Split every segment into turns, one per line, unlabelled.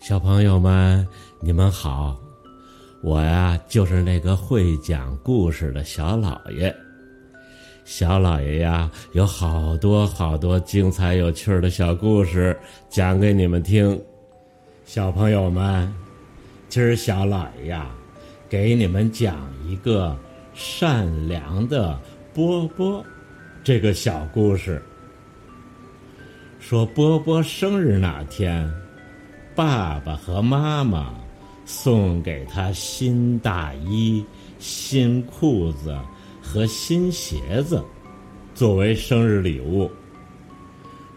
小朋友们，你们好！我呀，就是那个会讲故事的小老爷。小老爷呀，有好多好多精彩有趣的小故事讲给你们听。小朋友们，今儿小老爷呀，给你们讲一个善良的波波这个小故事。说波波生日那天。爸爸和妈妈送给他新大衣、新裤子和新鞋子，作为生日礼物。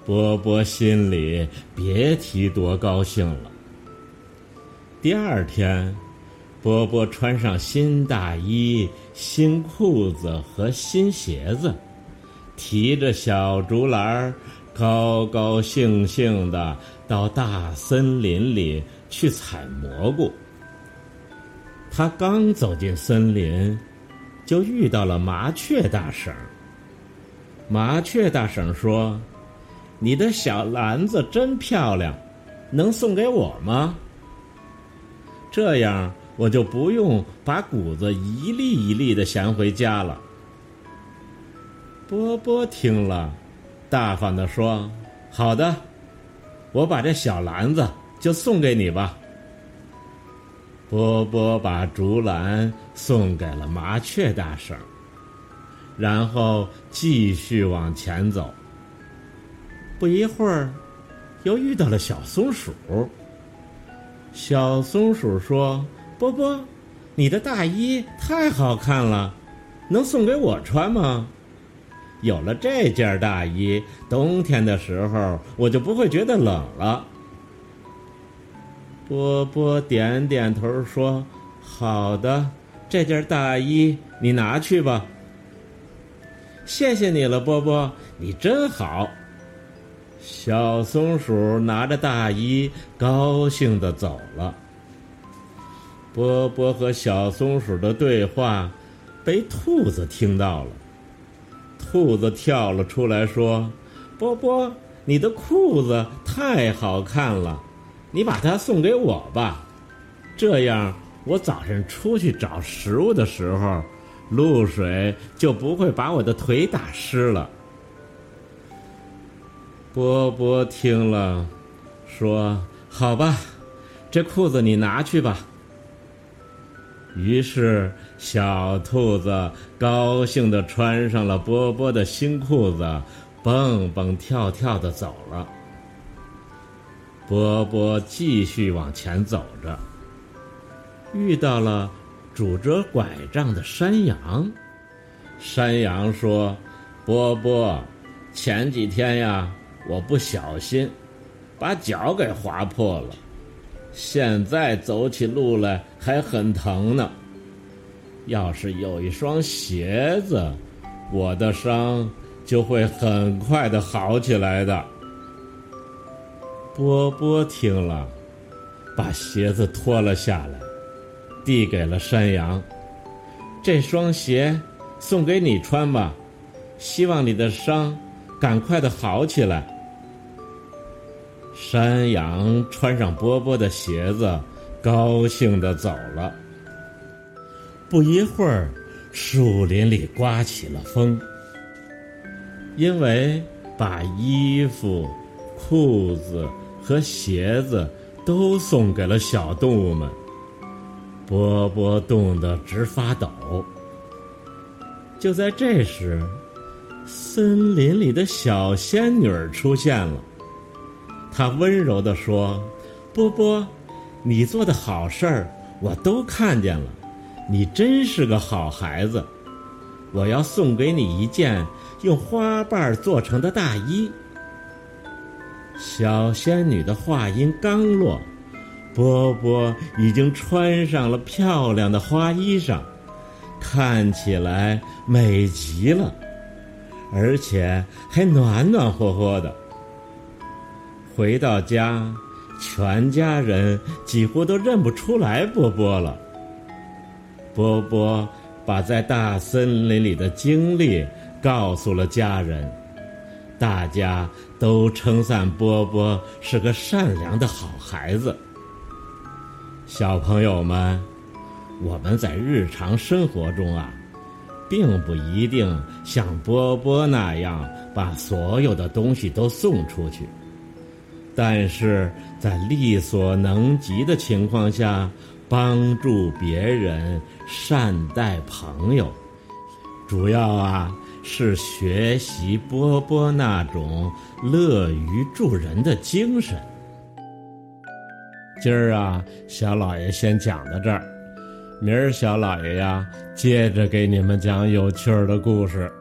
波波心里别提多高兴了。第二天，波波穿上新大衣、新裤子和新鞋子，提着小竹篮儿。高高兴兴的到大森林里去采蘑菇。他刚走进森林，就遇到了麻雀大婶。麻雀大婶说：“你的小篮子真漂亮，能送给我吗？这样我就不用把谷子一粒一粒的衔回家了。”波波听了。大方的说：“好的，我把这小篮子就送给你吧。”波波把竹篮送给了麻雀大婶，然后继续往前走。不一会儿，又遇到了小松鼠。小松鼠说：“波波，你的大衣太好看了，能送给我穿吗？”有了这件大衣，冬天的时候我就不会觉得冷了。波波点点头说：“好的，这件大衣你拿去吧。”谢谢你了，波波，你真好。小松鼠拿着大衣，高兴的走了。波波和小松鼠的对话，被兔子听到了。兔子跳了出来，说：“波波，你的裤子太好看了，你把它送给我吧，这样我早上出去找食物的时候，露水就不会把我的腿打湿了。”波波听了，说：“好吧，这裤子你拿去吧。”于是，小兔子高兴地穿上了波波的新裤子，蹦蹦跳跳地走了。波波继续往前走着，遇到了拄着拐杖的山羊。山羊说：“波波，前几天呀，我不小心把脚给划破了。”现在走起路来还很疼呢。要是有一双鞋子，我的伤就会很快的好起来的。波波听了，把鞋子脱了下来，递给了山羊。这双鞋送给你穿吧，希望你的伤赶快的好起来。山羊穿上波波的鞋子，高兴的走了。不一会儿，树林里刮起了风。因为把衣服、裤子和鞋子都送给了小动物们，波波冻得直发抖。就在这时，森林里的小仙女出现了。她温柔地说：“波波，你做的好事儿我都看见了，你真是个好孩子。我要送给你一件用花瓣做成的大衣。”小仙女的话音刚落，波波已经穿上了漂亮的花衣裳，看起来美极了，而且还暖暖和和的。回到家，全家人几乎都认不出来波波了。波波把在大森林里的经历告诉了家人，大家都称赞波波是个善良的好孩子。小朋友们，我们在日常生活中啊，并不一定像波波那样把所有的东西都送出去，但是在力所能及的情况下，帮助别人、善待朋友，主要啊是学习波波那种乐于助人的精神。今儿啊，小老爷先讲到这儿，明儿小老爷呀，接着给你们讲有趣儿的故事。